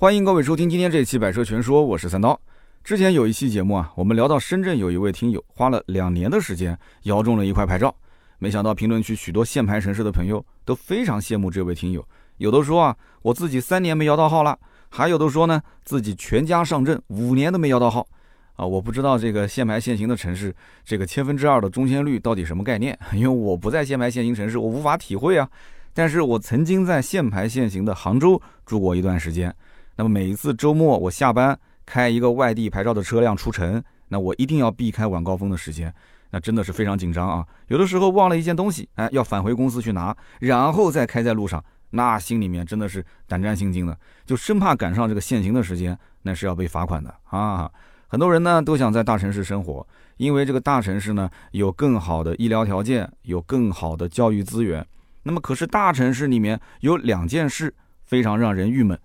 欢迎各位收听今天这期《百车全说》，我是三刀。之前有一期节目啊，我们聊到深圳有一位听友花了两年的时间摇中了一块牌照，没想到评论区许多限牌城市的朋友都非常羡慕这位听友，有的说啊，我自己三年没摇到号了，还有的说呢，自己全家上阵五年都没摇到号。啊，我不知道这个限牌限行的城市，这个千分之二的中签率到底什么概念？因为我不在限牌限行城市，我无法体会啊。但是我曾经在限牌限行的杭州住过一段时间，那么每一次周末我下班。开一个外地牌照的车辆出城，那我一定要避开晚高峰的时间，那真的是非常紧张啊！有的时候忘了一件东西，哎，要返回公司去拿，然后再开在路上，那心里面真的是胆战心惊的，就生怕赶上这个限行的时间，那是要被罚款的啊！很多人呢都想在大城市生活，因为这个大城市呢有更好的医疗条件，有更好的教育资源。那么可是大城市里面有两件事非常让人郁闷，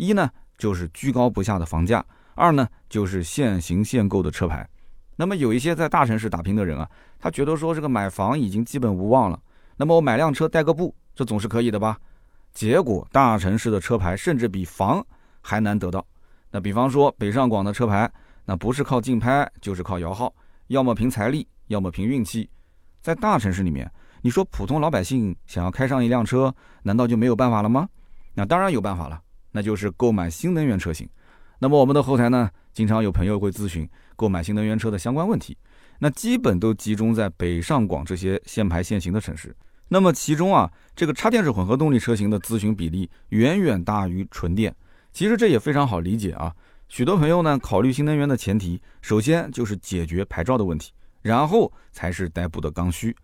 一呢就是居高不下的房价。二呢，就是限行限购的车牌。那么有一些在大城市打拼的人啊，他觉得说这个买房已经基本无望了。那么我买辆车代个步，这总是可以的吧？结果大城市的车牌甚至比房还难得到。那比方说北上广的车牌，那不是靠竞拍，就是靠摇号，要么凭财力，要么凭运气。在大城市里面，你说普通老百姓想要开上一辆车，难道就没有办法了吗？那当然有办法了，那就是购买新能源车型。那么我们的后台呢，经常有朋友会咨询购买新能源车的相关问题，那基本都集中在北上广这些限牌限行的城市。那么其中啊，这个插电式混合动力车型的咨询比例远远大于纯电。其实这也非常好理解啊，许多朋友呢考虑新能源的前提，首先就是解决牌照的问题，然后才是代步的刚需。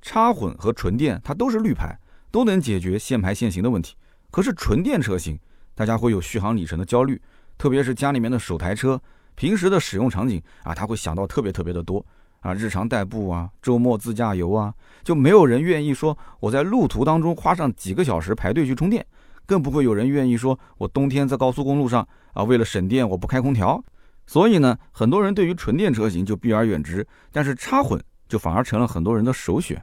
插混和纯电它都是绿牌，都能解决限牌限行的问题。可是纯电车型，大家会有续航里程的焦虑。特别是家里面的首台车，平时的使用场景啊，他会想到特别特别的多啊，日常代步啊，周末自驾游啊，就没有人愿意说我在路途当中花上几个小时排队去充电，更不会有人愿意说我冬天在高速公路上啊，为了省电我不开空调。所以呢，很多人对于纯电车型就避而远之，但是插混就反而成了很多人的首选。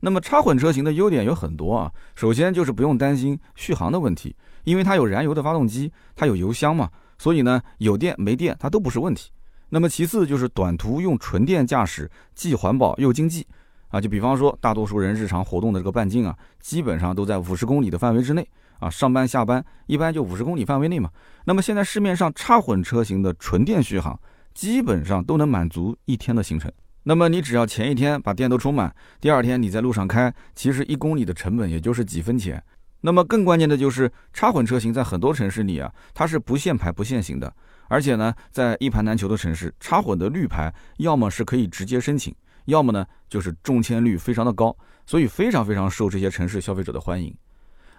那么插混车型的优点有很多啊，首先就是不用担心续航的问题，因为它有燃油的发动机，它有油箱嘛。所以呢，有电没电它都不是问题。那么其次就是短途用纯电驾驶，既环保又经济啊。就比方说，大多数人日常活动的这个半径啊，基本上都在五十公里的范围之内啊。上班下班一般就五十公里范围内嘛。那么现在市面上插混车型的纯电续航，基本上都能满足一天的行程。那么你只要前一天把电都充满，第二天你在路上开，其实一公里的成本也就是几分钱。那么更关键的就是插混车型在很多城市里啊，它是不限牌不限行的，而且呢，在一盘难求的城市，插混的绿牌要么是可以直接申请，要么呢就是中签率非常的高，所以非常非常受这些城市消费者的欢迎。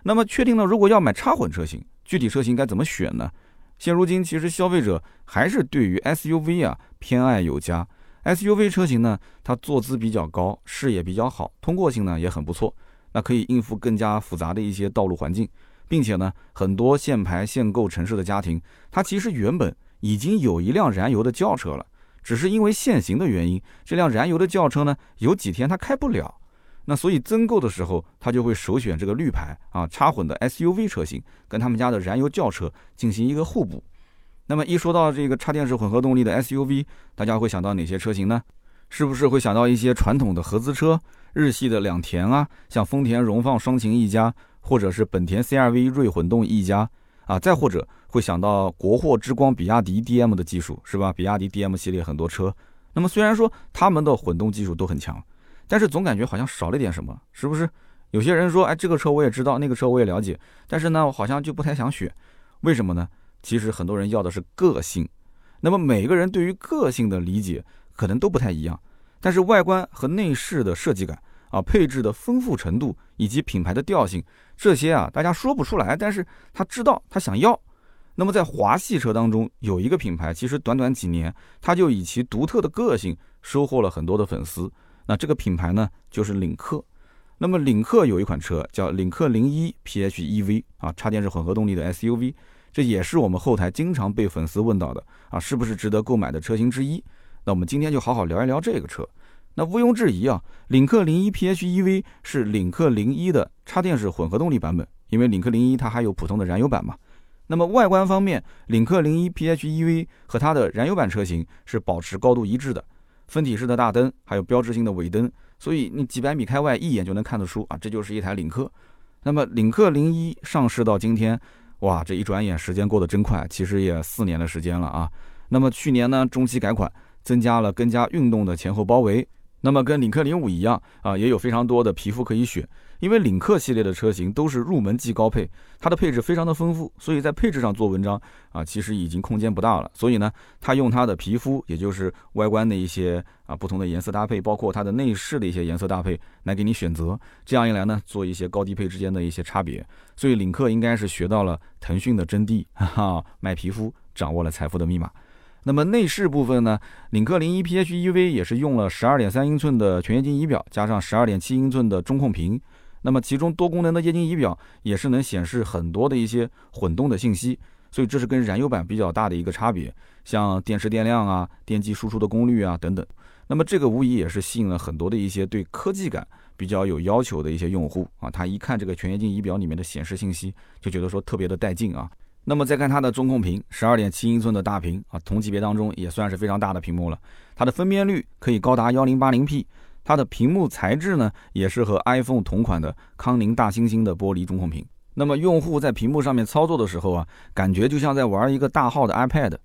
那么确定了，如果要买插混车型，具体车型该怎么选呢？现如今其实消费者还是对于 SUV 啊偏爱有加，SUV 车型呢，它坐姿比较高，视野比较好，通过性呢也很不错。那可以应付更加复杂的一些道路环境，并且呢，很多限牌限购城市的家庭，它其实原本已经有一辆燃油的轿车了，只是因为限行的原因，这辆燃油的轿车呢，有几天它开不了，那所以增购的时候，他就会首选这个绿牌啊插混的 SUV 车型，跟他们家的燃油轿车进行一个互补。那么一说到这个插电式混合动力的 SUV，大家会想到哪些车型呢？是不是会想到一些传统的合资车？日系的两田啊，像丰田荣放双擎 E 加，或者是本田 CR-V 锐混动 E 加啊，再或者会想到国货之光比亚迪 DM 的技术，是吧？比亚迪 DM 系列很多车，那么虽然说他们的混动技术都很强，但是总感觉好像少了点什么，是不是？有些人说，哎，这个车我也知道，那个车我也了解，但是呢，我好像就不太想选，为什么呢？其实很多人要的是个性，那么每个人对于个性的理解可能都不太一样。但是外观和内饰的设计感啊，配置的丰富程度以及品牌的调性，这些啊，大家说不出来。但是他知道他想要。那么在华系车当中，有一个品牌，其实短短几年，它就以其独特的个性收获了很多的粉丝。那这个品牌呢，就是领克。那么领克有一款车叫领克零一 PHEV 啊，插电式混合动力的 SUV，这也是我们后台经常被粉丝问到的啊，是不是值得购买的车型之一？那我们今天就好好聊一聊这个车。那毋庸置疑啊，领克零一 PHEV 是领克零一的插电式混合动力版本，因为领克零一它还有普通的燃油版嘛。那么外观方面，领克零一 PHEV 和它的燃油版车型是保持高度一致的，分体式的大灯，还有标志性的尾灯，所以你几百米开外一眼就能看得出啊，这就是一台领克。那么领克零一上市到今天，哇，这一转眼时间过得真快，其实也四年的时间了啊。那么去年呢，中期改款，增加了更加运动的前后包围。那么跟领克零五一样啊，也有非常多的皮肤可以选。因为领克系列的车型都是入门级高配，它的配置非常的丰富，所以在配置上做文章啊，其实已经空间不大了。所以呢，它用它的皮肤，也就是外观的一些啊不同的颜色搭配，包括它的内饰的一些颜色搭配来给你选择。这样一来呢，做一些高低配之间的一些差别。所以领克应该是学到了腾讯的真谛，哈哈，卖皮肤掌握了财富的密码。那么内饰部分呢，领克零一 PHEV 也是用了十二点三英寸的全液晶仪表，加上十二点七英寸的中控屏。那么其中多功能的液晶仪表也是能显示很多的一些混动的信息，所以这是跟燃油版比较大的一个差别，像电池电量啊、电机输出的功率啊等等。那么这个无疑也是吸引了很多的一些对科技感比较有要求的一些用户啊，他一看这个全液晶仪表里面的显示信息，就觉得说特别的带劲啊。那么再看它的中控屏，十二点七英寸的大屏啊，同级别当中也算是非常大的屏幕了，它的分辨率可以高达幺零八零 P。它的屏幕材质呢，也是和 iPhone 同款的康宁大猩猩的玻璃中控屏。那么用户在屏幕上面操作的时候啊，感觉就像在玩一个大号的 iPad。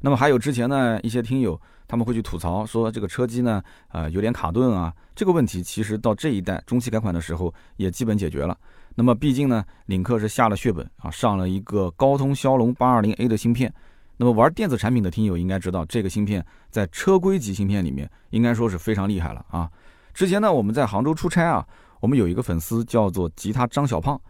那么还有之前呢一些听友他们会去吐槽说这个车机呢，呃有点卡顿啊。这个问题其实到这一代中期改款的时候也基本解决了。那么毕竟呢，领克是下了血本啊，上了一个高通骁龙八二零 A 的芯片。那么玩电子产品的听友应该知道，这个芯片在车规级芯片里面应该说是非常厉害了啊。之前呢，我们在杭州出差啊，我们有一个粉丝叫做吉他张小胖，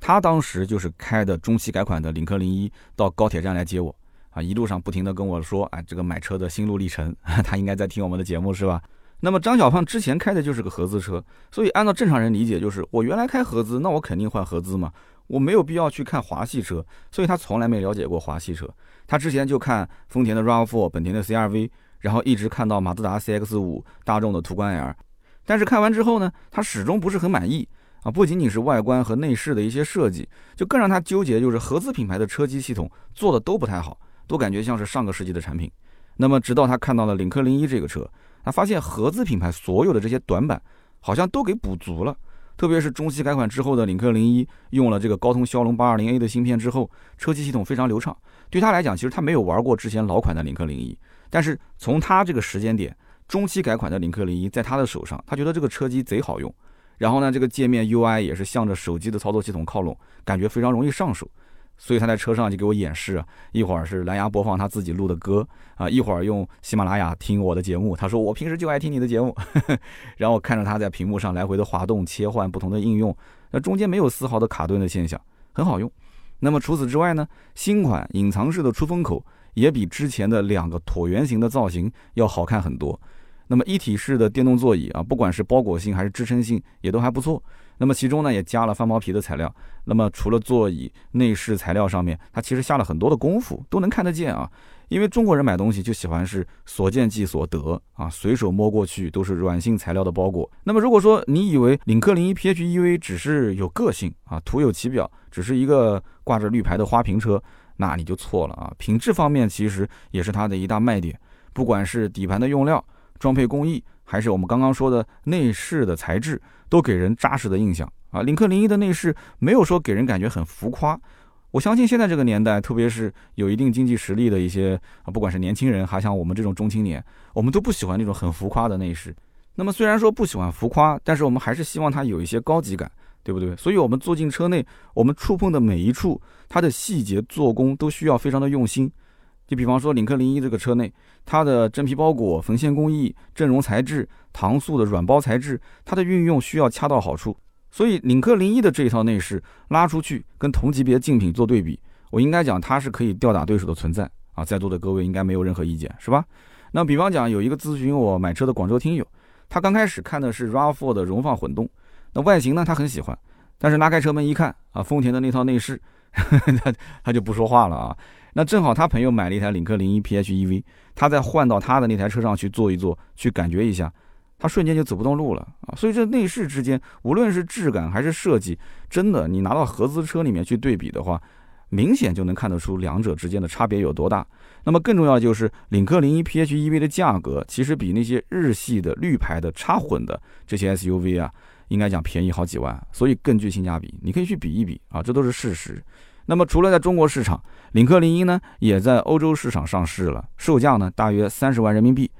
他当时就是开的中期改款的领克零一到高铁站来接我啊，一路上不停的跟我说，哎，这个买车的心路历程，他应该在听我们的节目是吧？那么张小胖之前开的就是个合资车，所以按照正常人理解，就是我原来开合资，那我肯定换合资嘛，我没有必要去看华系车，所以他从来没了解过华系车，他之前就看丰田的 RAV4、本田的 CRV，然后一直看到马自达 CX 五、大众的途观 L。但是看完之后呢，他始终不是很满意啊！不仅仅是外观和内饰的一些设计，就更让他纠结，就是合资品牌的车机系统做的都不太好，都感觉像是上个世纪的产品。那么直到他看到了领克零一这个车，他发现合资品牌所有的这些短板好像都给补足了。特别是中期改款之后的领克零一，用了这个高通骁龙八二零 A 的芯片之后，车机系统非常流畅。对他来讲，其实他没有玩过之前老款的领克零一，但是从他这个时间点。中期改款的领克零一在他的手上，他觉得这个车机贼好用，然后呢，这个界面 UI 也是向着手机的操作系统靠拢，感觉非常容易上手，所以他在车上就给我演示，一会儿是蓝牙播放他自己录的歌啊，一会儿用喜马拉雅听我的节目。他说我平时就爱听你的节目，然后看着他在屏幕上来回的滑动切换不同的应用，那中间没有丝毫的卡顿的现象，很好用。那么除此之外呢，新款隐藏式的出风口也比之前的两个椭圆形的造型要好看很多。那么一体式的电动座椅啊，不管是包裹性还是支撑性，也都还不错。那么其中呢，也加了翻毛皮的材料。那么除了座椅内饰材料上面，它其实下了很多的功夫，都能看得见啊。因为中国人买东西就喜欢是所见即所得啊，随手摸过去都是软性材料的包裹。那么如果说你以为领克零一 PHEV 只是有个性啊，徒有其表，只是一个挂着绿牌的花瓶车，那你就错了啊。品质方面其实也是它的一大卖点，不管是底盘的用料。装配工艺还是我们刚刚说的内饰的材质，都给人扎实的印象啊！领克零一的内饰没有说给人感觉很浮夸。我相信现在这个年代，特别是有一定经济实力的一些啊，不管是年轻人，还像我们这种中青年，我们都不喜欢那种很浮夸的内饰。那么虽然说不喜欢浮夸，但是我们还是希望它有一些高级感，对不对？所以我们坐进车内，我们触碰的每一处，它的细节做工都需要非常的用心。就比方说领克零一这个车内，它的真皮包裹、缝线工艺、阵绒材质、搪塑的软包材质，它的运用需要恰到好处。所以领克零一的这一套内饰拉出去跟同级别竞品做对比，我应该讲它是可以吊打对手的存在啊！在座的各位应该没有任何意见，是吧？那比方讲有一个咨询我买车的广州听友，他刚开始看的是 RAV4 的荣放混动，那外形呢他很喜欢，但是拉开车门一看啊，丰田的那套内饰，他他就不说话了啊。那正好他朋友买了一台领克零一 PHEV，他再换到他的那台车上去坐一坐，去感觉一下，他瞬间就走不动路了啊！所以这内饰之间，无论是质感还是设计，真的你拿到合资车里面去对比的话，明显就能看得出两者之间的差别有多大。那么更重要的就是，领克零一 PHEV 的价格其实比那些日系的绿牌的插混的这些 SUV 啊，应该讲便宜好几万，所以更具性价比。你可以去比一比啊，这都是事实。那么除了在中国市场，领克零一呢也在欧洲市场上市了，售价呢大约三十万人民币。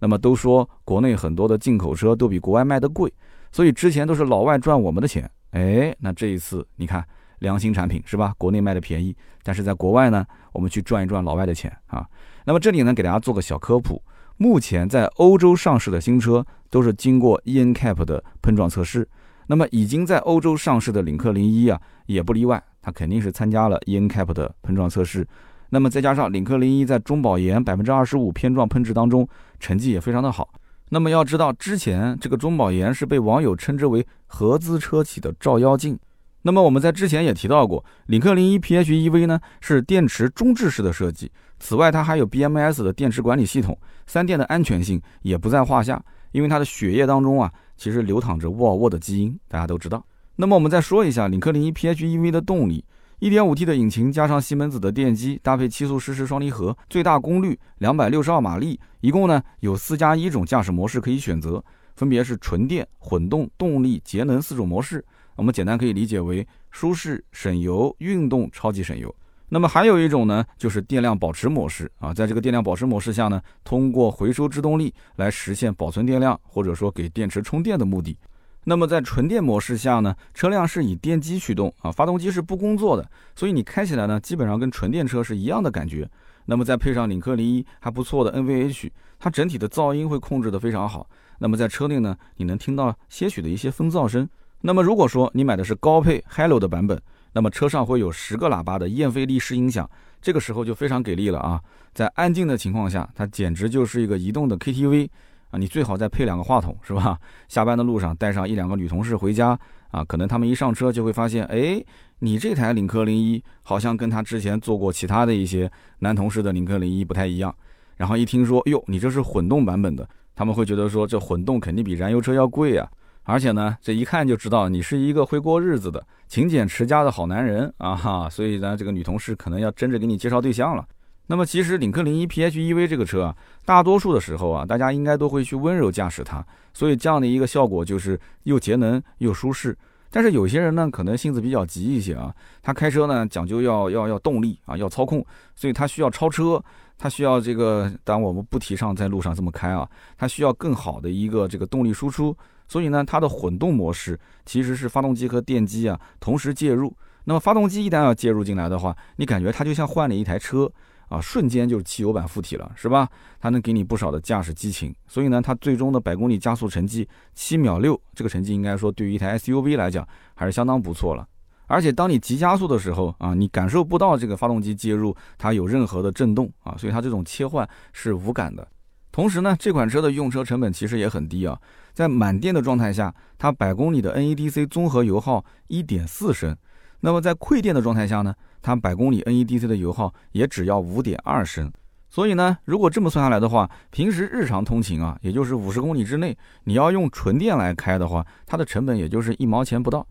那么都说国内很多的进口车都比国外卖的贵，所以之前都是老外赚我们的钱。哎，那这一次你看良心产品是吧？国内卖的便宜，但是在国外呢，我们去赚一赚老外的钱啊。那么这里呢给大家做个小科普，目前在欧洲上市的新车都是经过 eNCAP 的碰撞测试，那么已经在欧洲上市的领克零一啊也不例外，它肯定是参加了 eNCAP 的碰撞测试。那么再加上领克零一在中保研百分之二十五偏撞喷值当中成绩也非常的好。那么要知道，之前这个中保研是被网友称之为合资车企的照妖镜。那么我们在之前也提到过，领克零一 PHEV 呢是电池中置式的设计。此外，它还有 BMS 的电池管理系统，三电的安全性也不在话下。因为它的血液当中啊，其实流淌着沃尔沃的基因，大家都知道。那么我们再说一下领克零一 PHEV 的动力。1.5T 的引擎加上西门子的电机，搭配七速湿式双离合，最大功率260号马力，一共呢有四加一种驾驶模式可以选择，分别是纯电、混动、动力、节能四种模式。我们简单可以理解为舒适、省油、运动、超级省油。那么还有一种呢，就是电量保持模式啊，在这个电量保持模式下呢，通过回收制动力来实现保存电量，或者说给电池充电的目的。那么在纯电模式下呢，车辆是以电机驱动啊，发动机是不工作的，所以你开起来呢，基本上跟纯电车是一样的感觉。那么再配上领克零一还不错的 NVH，它整体的噪音会控制的非常好。那么在车内呢，你能听到些许的一些风噪声。那么如果说你买的是高配 Hello 的版本，那么车上会有十个喇叭的燕飞利式音响，这个时候就非常给力了啊！在安静的情况下，它简直就是一个移动的 KTV。啊，你最好再配两个话筒，是吧？下班的路上带上一两个女同事回家，啊，可能他们一上车就会发现，哎，你这台领克零一好像跟他之前坐过其他的一些男同事的领克零一不太一样。然后一听说，哟，你这是混动版本的，他们会觉得说，这混动肯定比燃油车要贵啊。而且呢，这一看就知道你是一个会过日子的、勤俭持家的好男人啊哈。所以呢，这个女同事可能要争着给你介绍对象了。那么其实领克零一 PHEV 这个车啊，大多数的时候啊，大家应该都会去温柔驾驶它，所以这样的一个效果就是又节能又舒适。但是有些人呢，可能性子比较急一些啊，他开车呢讲究要要要动力啊，要操控，所以他需要超车，他需要这个，当然我们不提倡在路上这么开啊，他需要更好的一个这个动力输出，所以呢，它的混动模式其实是发动机和电机啊同时介入。那么发动机一旦要介入进来的话，你感觉它就像换了一台车。啊，瞬间就是汽油版附体了，是吧？它能给你不少的驾驶激情，所以呢，它最终的百公里加速成绩七秒六，这个成绩应该说对于一台 SUV 来讲还是相当不错了。而且当你急加速的时候啊，你感受不到这个发动机介入它有任何的震动啊，所以它这种切换是无感的。同时呢，这款车的用车成本其实也很低啊，在满电的状态下，它百公里的 NEDC 综合油耗一点四升。那么在馈电的状态下呢，它百公里 NEDC 的油耗也只要五点二升，所以呢，如果这么算下来的话，平时日常通勤啊，也就是五十公里之内，你要用纯电来开的话，它的成本也就是一毛钱不到。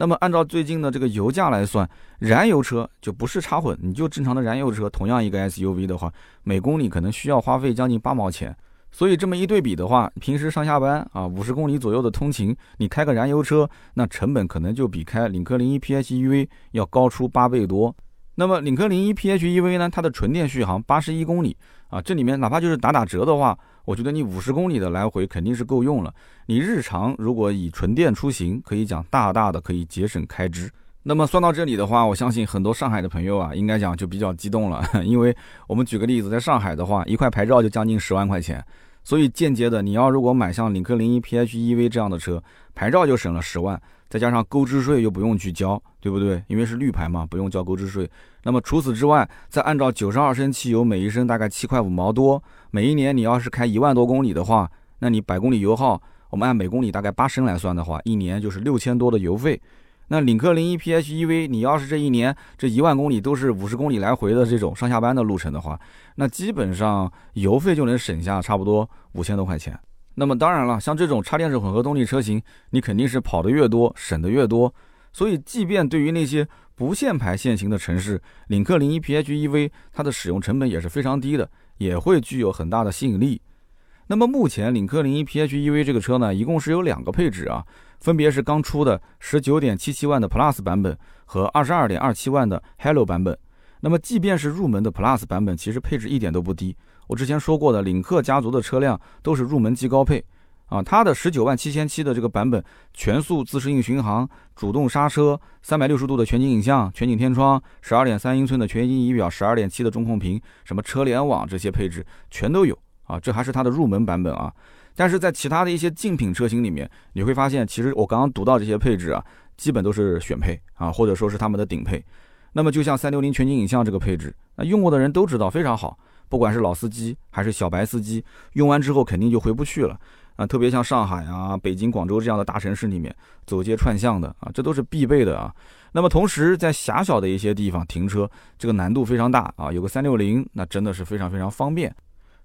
那么按照最近的这个油价来算，燃油车就不是插混，你就正常的燃油车，同样一个 SUV 的话，每公里可能需要花费将近八毛钱。所以这么一对比的话，平时上下班啊，五十公里左右的通勤，你开个燃油车，那成本可能就比开领克零一 PHEV 要高出八倍多。那么领克零一 PHEV 呢，它的纯电续航八十一公里啊，这里面哪怕就是打打折的话，我觉得你五十公里的来回肯定是够用了。你日常如果以纯电出行，可以讲大大的可以节省开支。那么算到这里的话，我相信很多上海的朋友啊，应该讲就比较激动了，因为我们举个例子，在上海的话，一块牌照就将近十万块钱，所以间接的，你要如果买像领克零一 PHEV 这样的车，牌照就省了十万，再加上购置税又不用去交，对不对？因为是绿牌嘛，不用交购置税。那么除此之外，再按照九十二升汽油每一升大概七块五毛多，每一年你要是开一万多公里的话，那你百公里油耗，我们按每公里大概八升来算的话，一年就是六千多的油费。那领克零一 PHEV，你要是这一年这一万公里都是五十公里来回的这种上下班的路程的话，那基本上油费就能省下差不多五千多块钱。那么当然了，像这种插电式混合动力车型，你肯定是跑得越多省得越多。所以，即便对于那些不限牌限行的城市，领克零一 PHEV 它的使用成本也是非常低的，也会具有很大的吸引力。那么目前领克零一 PHEV 这个车呢，一共是有两个配置啊，分别是刚出的十九点七七万的 Plus 版本和二十二点二七万的 Hello 版本。那么即便是入门的 Plus 版本，其实配置一点都不低。我之前说过的，领克家族的车辆都是入门级高配。啊，它的十九万七千七的这个版本，全速自适应巡航、主动刹车、三百六十度的全景影像、全景天窗、十二点三英寸的全景仪表、十二点七的中控屏，什么车联网这些配置全都有啊。这还是它的入门版本啊。但是在其他的一些竞品车型里面，你会发现，其实我刚刚读到这些配置啊，基本都是选配啊，或者说是他们的顶配。那么就像三六零全景影像这个配置，那用过的人都知道非常好，不管是老司机还是小白司机，用完之后肯定就回不去了。啊，特别像上海啊、北京、广州这样的大城市里面，走街串巷的啊，这都是必备的啊。那么同时，在狭小的一些地方停车，这个难度非常大啊。有个三六零，那真的是非常非常方便。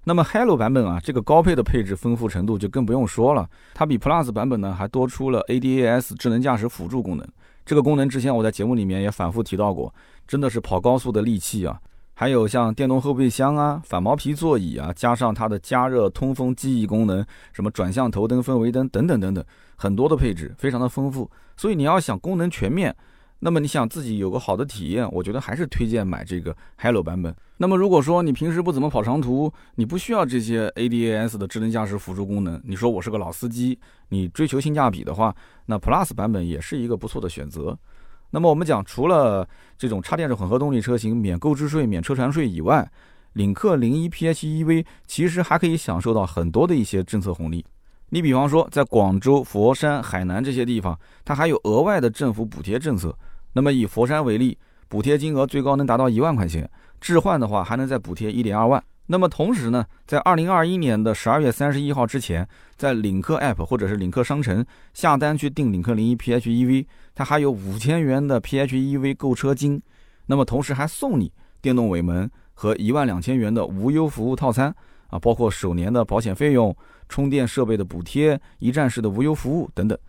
那么 Hello 版本啊，这个高配的配置丰富程度就更不用说了，它比 Plus 版本呢还多出了 ADAS 智能驾驶辅助功能。这个功能之前我在节目里面也反复提到过，真的是跑高速的利器啊。还有像电动后备箱啊、反毛皮座椅啊，加上它的加热、通风、记忆功能，什么转向头灯、氛围灯等等等等，很多的配置非常的丰富。所以你要想功能全面，那么你想自己有个好的体验，我觉得还是推荐买这个 Hello 版本。那么如果说你平时不怎么跑长途，你不需要这些 ADAS 的智能驾驶辅助功能，你说我是个老司机，你追求性价比的话，那 Plus 版本也是一个不错的选择。那么我们讲，除了这种插电式混合动力车型免购置税、免车船税以外，领克零一 PHEV 其实还可以享受到很多的一些政策红利。你比方说，在广州、佛山、海南这些地方，它还有额外的政府补贴政策。那么以佛山为例，补贴金额最高能达到一万块钱，置换的话还能再补贴一点二万。那么同时呢，在二零二一年的十二月三十一号之前，在领克 App 或者是领克商城下单去订领克零一 PHEV，它还有五千元的 PHEV 购车金。那么同时还送你电动尾门和一万两千元的无忧服务套餐啊，包括首年的保险费用、充电设备的补贴、一站式的无忧服务等等。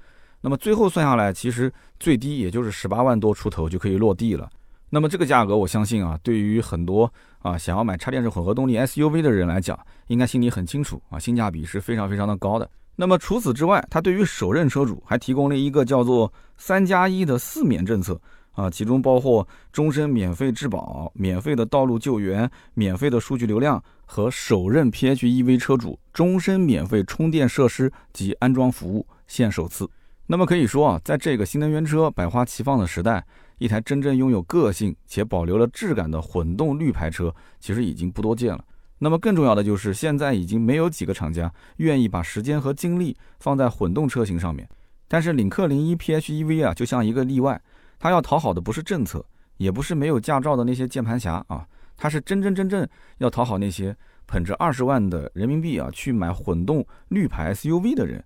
那么最后算下来，其实最低也就是十八万多出头就可以落地了。那么这个价格，我相信啊，对于很多啊想要买插电式混合动力 SUV 的人来讲，应该心里很清楚啊，性价比是非常非常的高的。那么除此之外，它对于首任车主还提供了一个叫做“三加一”的四免政策啊，其中包括终身免费质保、免费的道路救援、免费的数据流量和首任 PHEV 车主终身免费充电设施及安装服务，现首次。那么可以说啊，在这个新能源车百花齐放的时代。一台真正拥有个性且保留了质感的混动绿牌车，其实已经不多见了。那么更重要的就是，现在已经没有几个厂家愿意把时间和精力放在混动车型上面。但是领克零一 PHEV 啊，就像一个例外，它要讨好的不是政策，也不是没有驾照的那些键盘侠啊，它是真真正正要讨好那些捧着二十万的人民币啊去买混动绿牌 SUV 的人。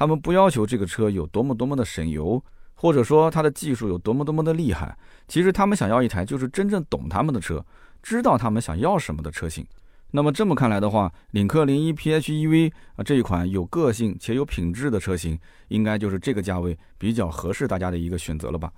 他们不要求这个车有多么多么的省油。或者说它的技术有多么多么的厉害，其实他们想要一台就是真正懂他们的车，知道他们想要什么的车型。那么这么看来的话，领克零一 PHEV 啊这一款有个性且有品质的车型，应该就是这个价位比较合适大家的一个选择了吧。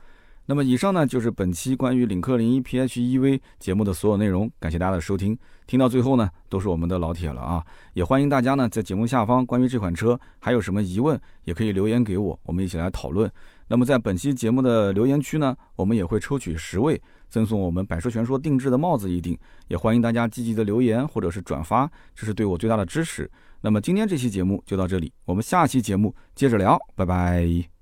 那么以上呢就是本期关于领克零一 PHEV 节目的所有内容，感谢大家的收听。听到最后呢，都是我们的老铁了啊，也欢迎大家呢在节目下方关于这款车还有什么疑问，也可以留言给我，我们一起来讨论。那么在本期节目的留言区呢，我们也会抽取十位，赠送我们百车全说定制的帽子一顶，也欢迎大家积极的留言或者是转发，这是对我最大的支持。那么今天这期节目就到这里，我们下期节目接着聊，拜拜。